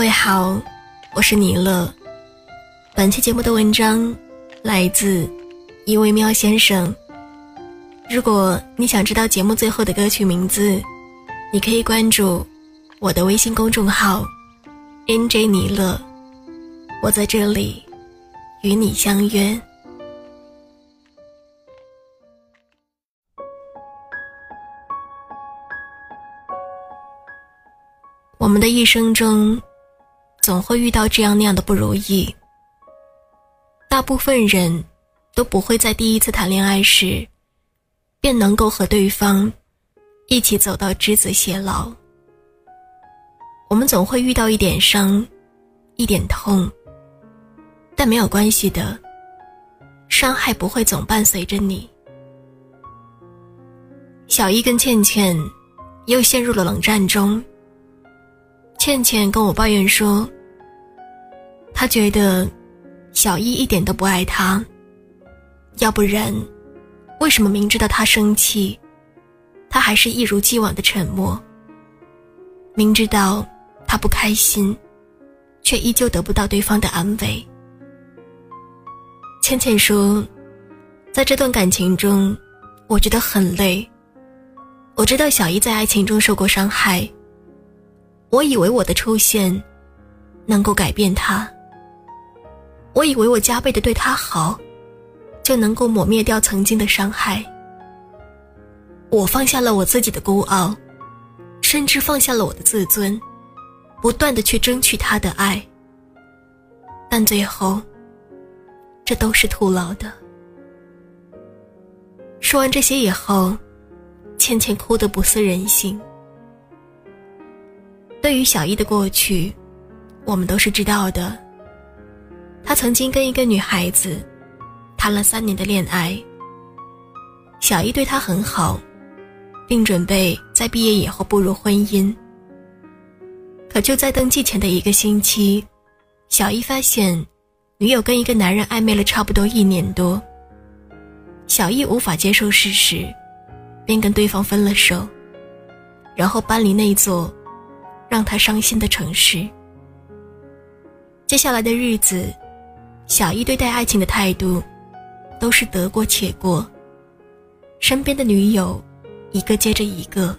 各位好，我是尼乐。本期节目的文章来自一位喵先生。如果你想知道节目最后的歌曲名字，你可以关注我的微信公众号 “nj 尼乐”，我在这里与你相约。我们的一生中。总会遇到这样那样的不如意。大部分人都不会在第一次谈恋爱时，便能够和对方一起走到执子偕老。我们总会遇到一点伤，一点痛，但没有关系的，伤害不会总伴随着你。小一跟倩倩又陷入了冷战中。倩倩跟我抱怨说：“他觉得小一一点都不爱他，要不然，为什么明知道他生气，他还是一如既往的沉默？明知道他不开心，却依旧得不到对方的安慰。”倩倩说：“在这段感情中，我觉得很累。我知道小一在爱情中受过伤害。”我以为我的出现能够改变他，我以为我加倍的对他好，就能够抹灭掉曾经的伤害。我放下了我自己的孤傲，甚至放下了我的自尊，不断的去争取他的爱。但最后，这都是徒劳的。说完这些以后，倩倩哭得不似人形。对于小易的过去，我们都是知道的。他曾经跟一个女孩子谈了三年的恋爱。小易对他很好，并准备在毕业以后步入婚姻。可就在登记前的一个星期，小易发现女友跟一个男人暧昧了差不多一年多。小易无法接受事实，便跟对方分了手，然后搬离那座。让他伤心的城市。接下来的日子，小易对待爱情的态度，都是得过且过。身边的女友，一个接着一个，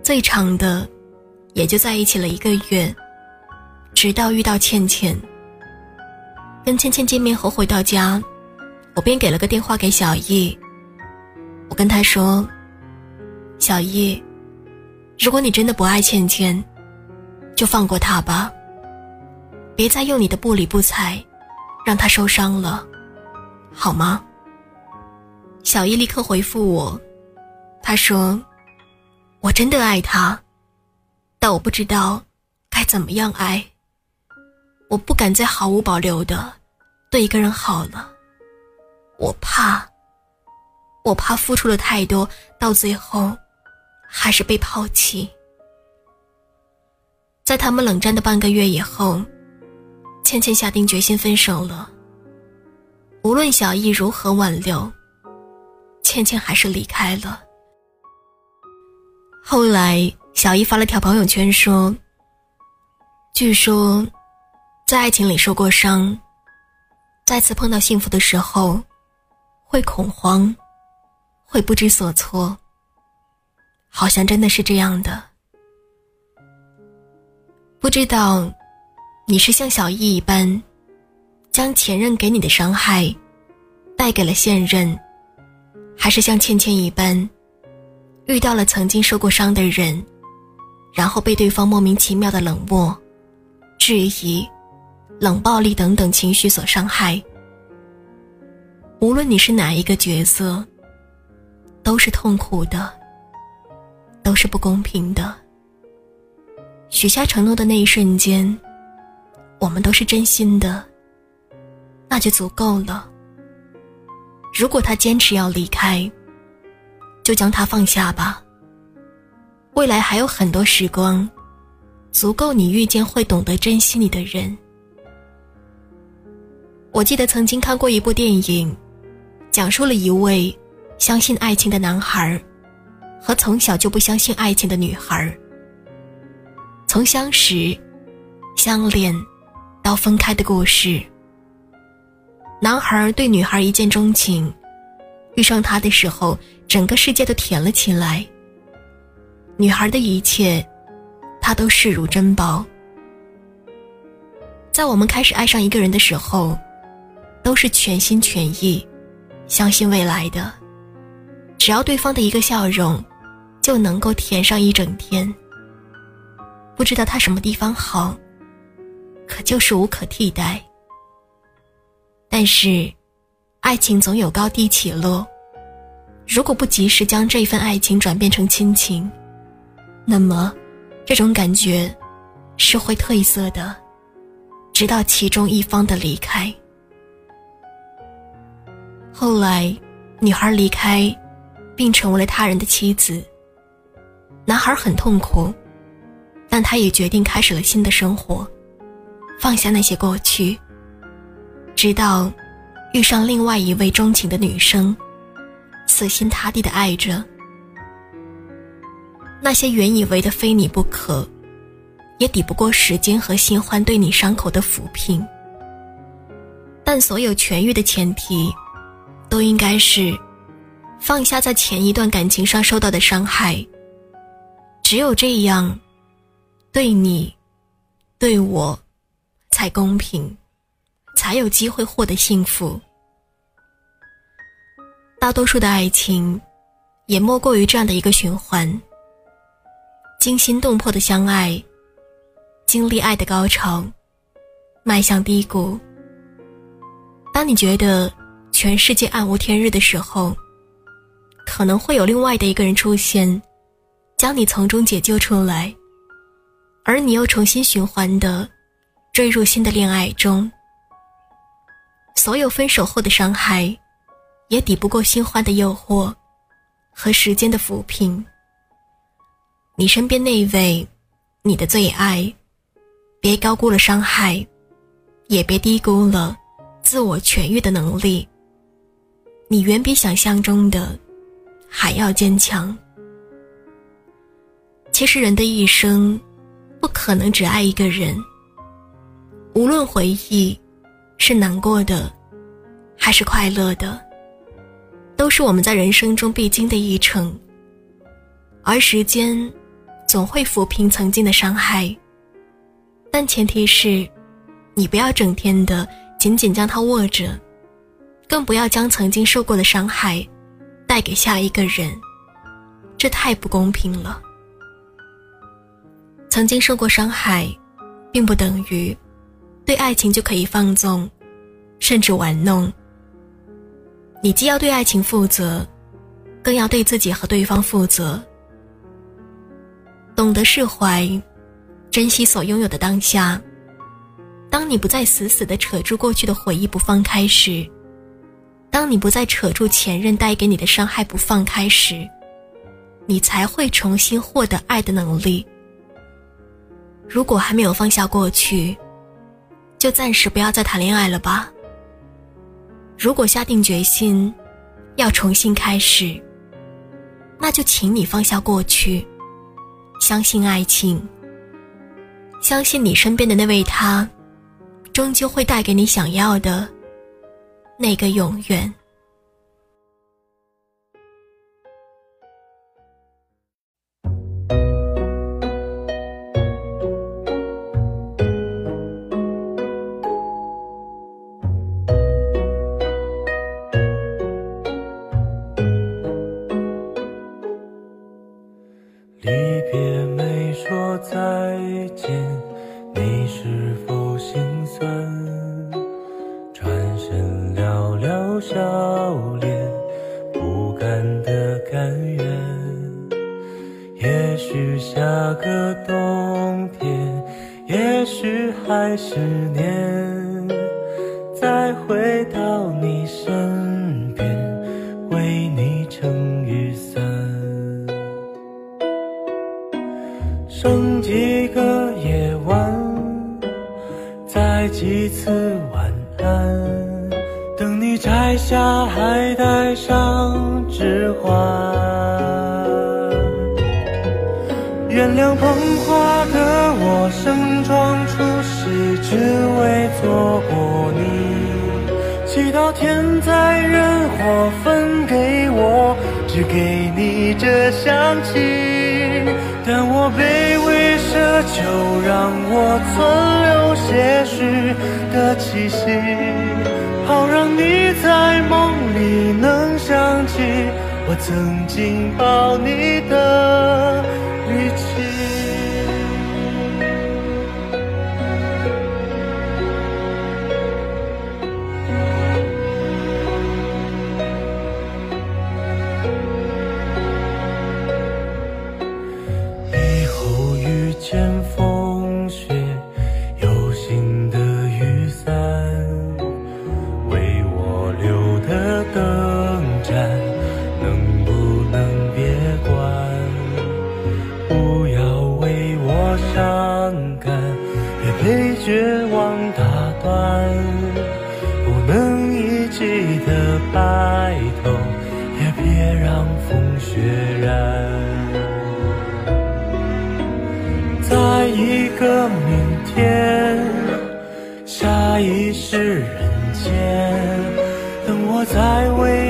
最长的，也就在一起了一个月。直到遇到倩倩。跟倩倩见面后回到家，我便给了个电话给小易。我跟他说：“小易，如果你真的不爱倩倩。”就放过她吧，别再用你的不理不睬，让他受伤了，好吗？小易立刻回复我，他说：“我真的爱他，但我不知道该怎么样爱。我不敢再毫无保留的对一个人好了，我怕，我怕付出了太多，到最后还是被抛弃。”在他们冷战的半个月以后，倩倩下定决心分手了。无论小易如何挽留，倩倩还是离开了。后来，小易发了条朋友圈说：“据说，在爱情里受过伤，再次碰到幸福的时候，会恐慌，会不知所措。好像真的是这样的。”不知道，你是像小易一般，将前任给你的伤害带给了现任，还是像倩倩一般，遇到了曾经受过伤的人，然后被对方莫名其妙的冷漠、质疑、冷暴力等等情绪所伤害。无论你是哪一个角色，都是痛苦的，都是不公平的。许下承诺的那一瞬间，我们都是真心的，那就足够了。如果他坚持要离开，就将他放下吧。未来还有很多时光，足够你遇见会懂得珍惜你的人。我记得曾经看过一部电影，讲述了一位相信爱情的男孩和从小就不相信爱情的女孩从相识，相恋到分开的故事。男孩对女孩一见钟情，遇上她的时候，整个世界都甜了起来。女孩的一切，他都视如珍宝。在我们开始爱上一个人的时候，都是全心全意，相信未来的。只要对方的一个笑容，就能够甜上一整天。不知道他什么地方好，可就是无可替代。但是，爱情总有高低起落。如果不及时将这份爱情转变成亲情，那么，这种感觉是会褪色的，直到其中一方的离开。后来，女孩离开，并成为了他人的妻子。男孩很痛苦，但他也决定开始了新的生活，放下那些过去。直到遇上另外一位钟情的女生，死心塌地的爱着。那些原以为的非你不可，也抵不过时间和新欢对你伤口的抚平。但所有痊愈的前提，都应该是放下在前一段感情上受到的伤害。只有这样，对你，对我，才公平，才有机会获得幸福。大多数的爱情，也莫过于这样的一个循环。惊心动魄的相爱，经历爱的高潮，迈向低谷。当你觉得全世界暗无天日的时候，可能会有另外的一个人出现，将你从中解救出来，而你又重新循环的坠入新的恋爱中。所有分手后的伤害，也抵不过新欢的诱惑和时间的抚平。你身边那位，你的最爱，别高估了伤害，也别低估了自我痊愈的能力。你远比想象中的还要坚强。其实人的一生，不可能只爱一个人。无论回忆是难过的，还是快乐的，都是我们在人生中必经的一程。而时间。总会抚平曾经的伤害，但前提是，你不要整天的紧紧将它握着，更不要将曾经受过的伤害带给下一个人，这太不公平了。曾经受过伤害，并不等于对爱情就可以放纵，甚至玩弄。你既要对爱情负责，更要对自己和对方负责。懂得释怀，珍惜所拥有的当下。当你不再死死的扯住过去的回忆不放开时，当你不再扯住前任带给你的伤害不放开时，你才会重新获得爱的能力。如果还没有放下过去，就暂时不要再谈恋爱了吧。如果下定决心要重新开始，那就请你放下过去。相信爱情，相信你身边的那位他，终究会带给你想要的那个永远。笑脸不甘的甘愿也许下个冬天也许还十年再回到你身边为你撑雨伞剩几个夜晚再几次晚安。摘下还戴上指环原谅捧花的我盛装出席只为错过你。祈祷天灾人祸分给我只给你这香气但我卑微奢求让我存留些许的气息。好让你在梦里能想起我曾经抱你的感，别被绝望打断，不能一起的白头，也别让风雪染。在一个明天，下一世人间，等我再为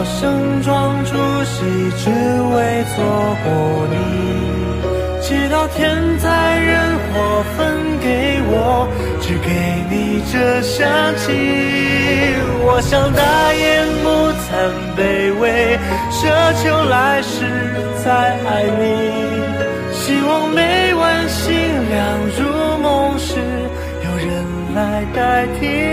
我盛装出席，只为错过你。祈祷天灾人祸分给我，只给你这香气。我想大言不惭卑微，奢求来世再爱你。希望每晚星亮入梦时，有人来代替。